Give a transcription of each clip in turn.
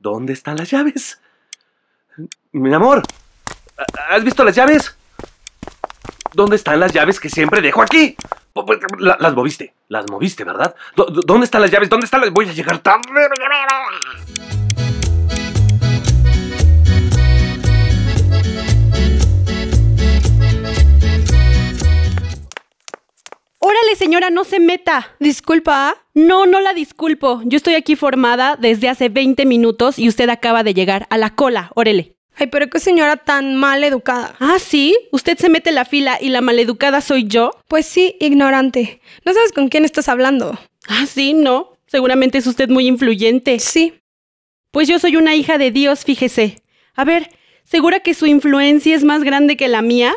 ¿Dónde están las llaves? Mi amor, ¿has visto las llaves? ¿Dónde están las llaves que siempre dejo aquí? La- Las moviste, las moviste, ¿verdad? ¿Dó- dó- ¿Dónde están las llaves? ¿Dónde están las...? Voy a llegar tarde. Señora, no se meta. Disculpa. No, no la disculpo. Yo estoy aquí formada desde hace 20 minutos y usted acaba de llegar a la cola. Órale. Ay, pero qué señora tan mal educada. Ah, sí. Usted se mete en la fila y la maleducada soy yo. Pues sí, ignorante. No sabes con quién estás hablando. Ah, sí, no. Seguramente es usted muy influyente. Sí. Pues yo soy una hija de Dios, fíjese. A ver, ¿segura que su influencia es más grande que la mía?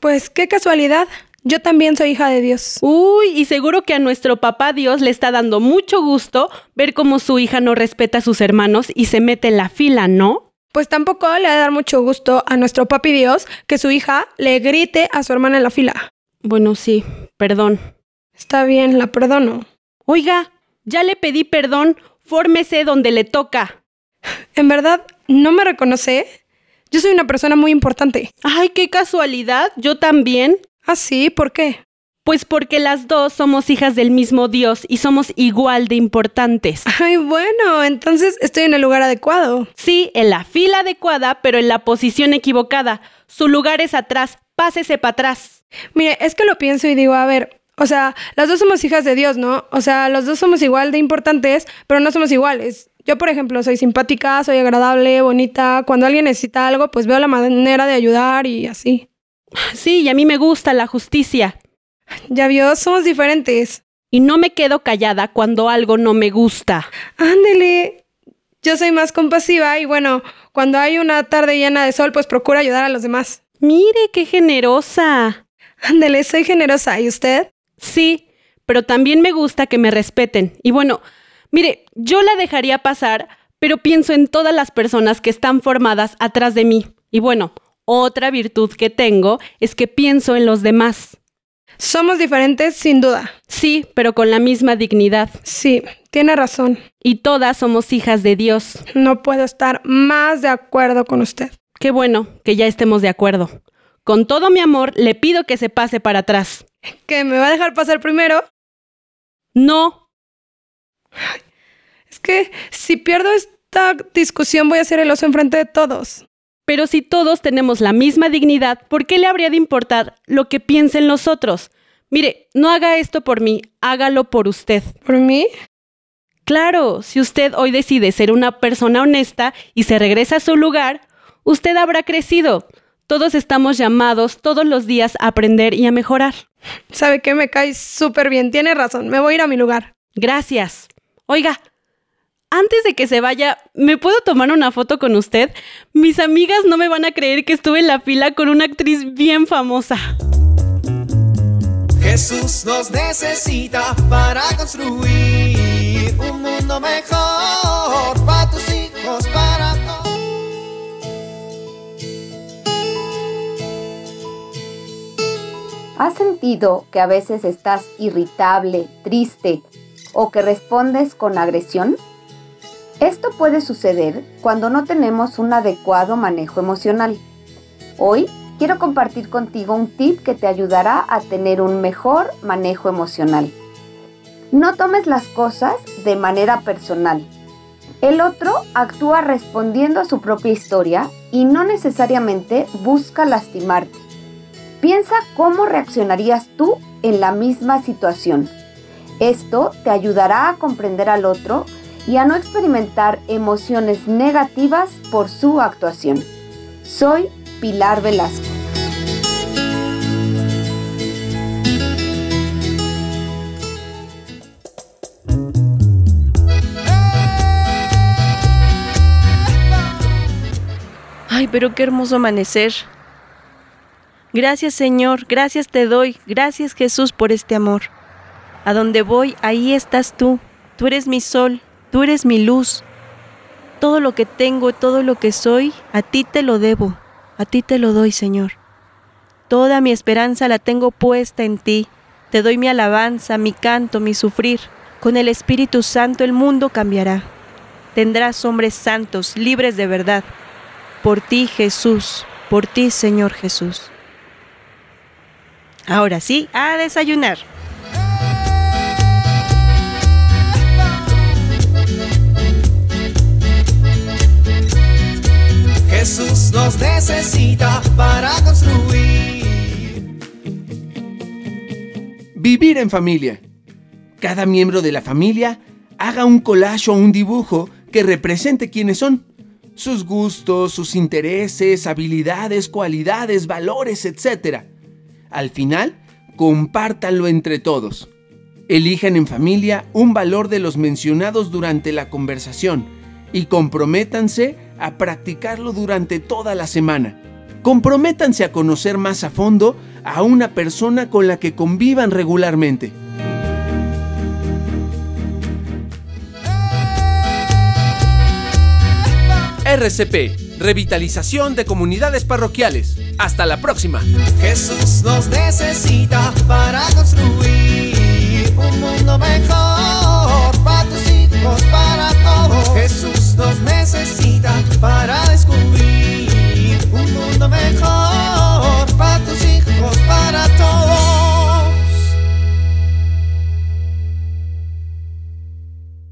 Pues qué casualidad. Yo también soy hija de Dios. Uy, y seguro que a nuestro papá Dios le está dando mucho gusto ver cómo su hija no respeta a sus hermanos y se mete en la fila, ¿no? Pues tampoco le ha de dar mucho gusto a nuestro papi Dios que su hija le grite a su hermana en la fila. Bueno, sí, perdón. Está bien, la perdono. Oiga, ya le pedí perdón, fórmese donde le toca. ¿En verdad no me reconoce? Yo soy una persona muy importante. Ay, qué casualidad, yo también. ¿Ah, sí? ¿Por qué? Pues porque las dos somos hijas del mismo Dios y somos igual de importantes. Ay, bueno, entonces estoy en el lugar adecuado. Sí, en la fila adecuada, pero en la posición equivocada. Su lugar es atrás, pásese para atrás. Mire, es que lo pienso y digo, a ver, o sea, las dos somos hijas de Dios, ¿no? O sea, los dos somos igual de importantes, pero no somos iguales. Yo, por ejemplo, soy simpática, soy agradable, bonita. Cuando alguien necesita algo, pues veo la manera de ayudar y así. Sí, y a mí me gusta la justicia. Ya vio, somos diferentes. Y no me quedo callada cuando algo no me gusta. Ándele. Yo soy más compasiva y bueno, cuando hay una tarde llena de sol, pues procuro ayudar a los demás. Mire, qué generosa. Ándele, soy generosa. ¿Y usted? Sí, pero también me gusta que me respeten. Y bueno, mire, yo la dejaría pasar, pero pienso en todas las personas que están formadas atrás de mí. Y bueno, otra virtud que tengo es que pienso en los demás. Somos diferentes, sin duda. Sí, pero con la misma dignidad. Sí, tiene razón. Y todas somos hijas de Dios. No puedo estar más de acuerdo con usted. Qué bueno que ya estemos de acuerdo. Con todo mi amor, le pido que se pase para atrás. ¿Que me va a dejar pasar primero? No, Es que si pierdo esta discusión voy a ser el oso enfrente de todos. Pero si todos tenemos la misma dignidad, ¿por qué le habría de importar lo que piensen los otros? Mire, no haga esto por mí, hágalo por usted. ¿Por mí? Claro, si usted hoy decide ser una persona honesta y se regresa a su lugar, usted habrá crecido. Todos estamos llamados todos los días a aprender y a mejorar. ¿Sabe qué? Me cae súper bien. Tiene razón. Me voy a ir a mi lugar. Gracias. Oiga, antes de que se vaya, ¿me puedo tomar una foto con usted? Mis amigas no me van a creer que estuve en la fila con una actriz bien famosa. Jesús nos necesita para construir un mundo mejor para tus hijos, para todos. ¿Has sentido que a veces estás irritable, triste o que respondes con agresión? Esto puede suceder cuando no tenemos un adecuado manejo emocional. Hoy quiero compartir contigo un tip que te ayudará a tener un mejor manejo emocional. No tomes las cosas de manera personal. El otro actúa respondiendo a su propia historia y no necesariamente busca lastimarte. Piensa cómo reaccionarías tú en la misma situación. Esto te ayudará a comprender al otro a no experimentar emociones negativas por su actuación. Soy Pilar Velasco. Ay, pero qué hermoso amanecer. Gracias Señor, gracias te doy, gracias Jesús por este amor. A donde voy, ahí estás tú. Tú eres mi sol, tú eres mi luz. Todo lo que tengo, todo lo que soy, a ti te lo debo, a ti te lo doy, Señor. Toda mi esperanza la tengo puesta en ti. Te doy mi alabanza, mi canto, mi sufrir. Con el Espíritu Santo el mundo cambiará. Tendrás hombres santos, libres de verdad. Por ti, Jesús, por ti, Señor Jesús. Ahora sí, a desayunar. Necesita para construir. Vivir en familia. Cada miembro de la familia haga un collage o un dibujo que represente quiénes son, sus gustos, sus intereses, habilidades, cualidades, valores, etc. Al final, compártanlo entre todos. Elijan en familia un valor de los mencionados durante la conversación y comprométanse a practicarlo durante toda la semana. Comprométanse a conocer más a fondo a una persona con la que convivan regularmente. RCP, Revitalización de Comunidades Parroquiales. Hasta la próxima. Jesús nos necesita para construir un mundo mejor para tus hijos, para todos. Jesús nos necesita.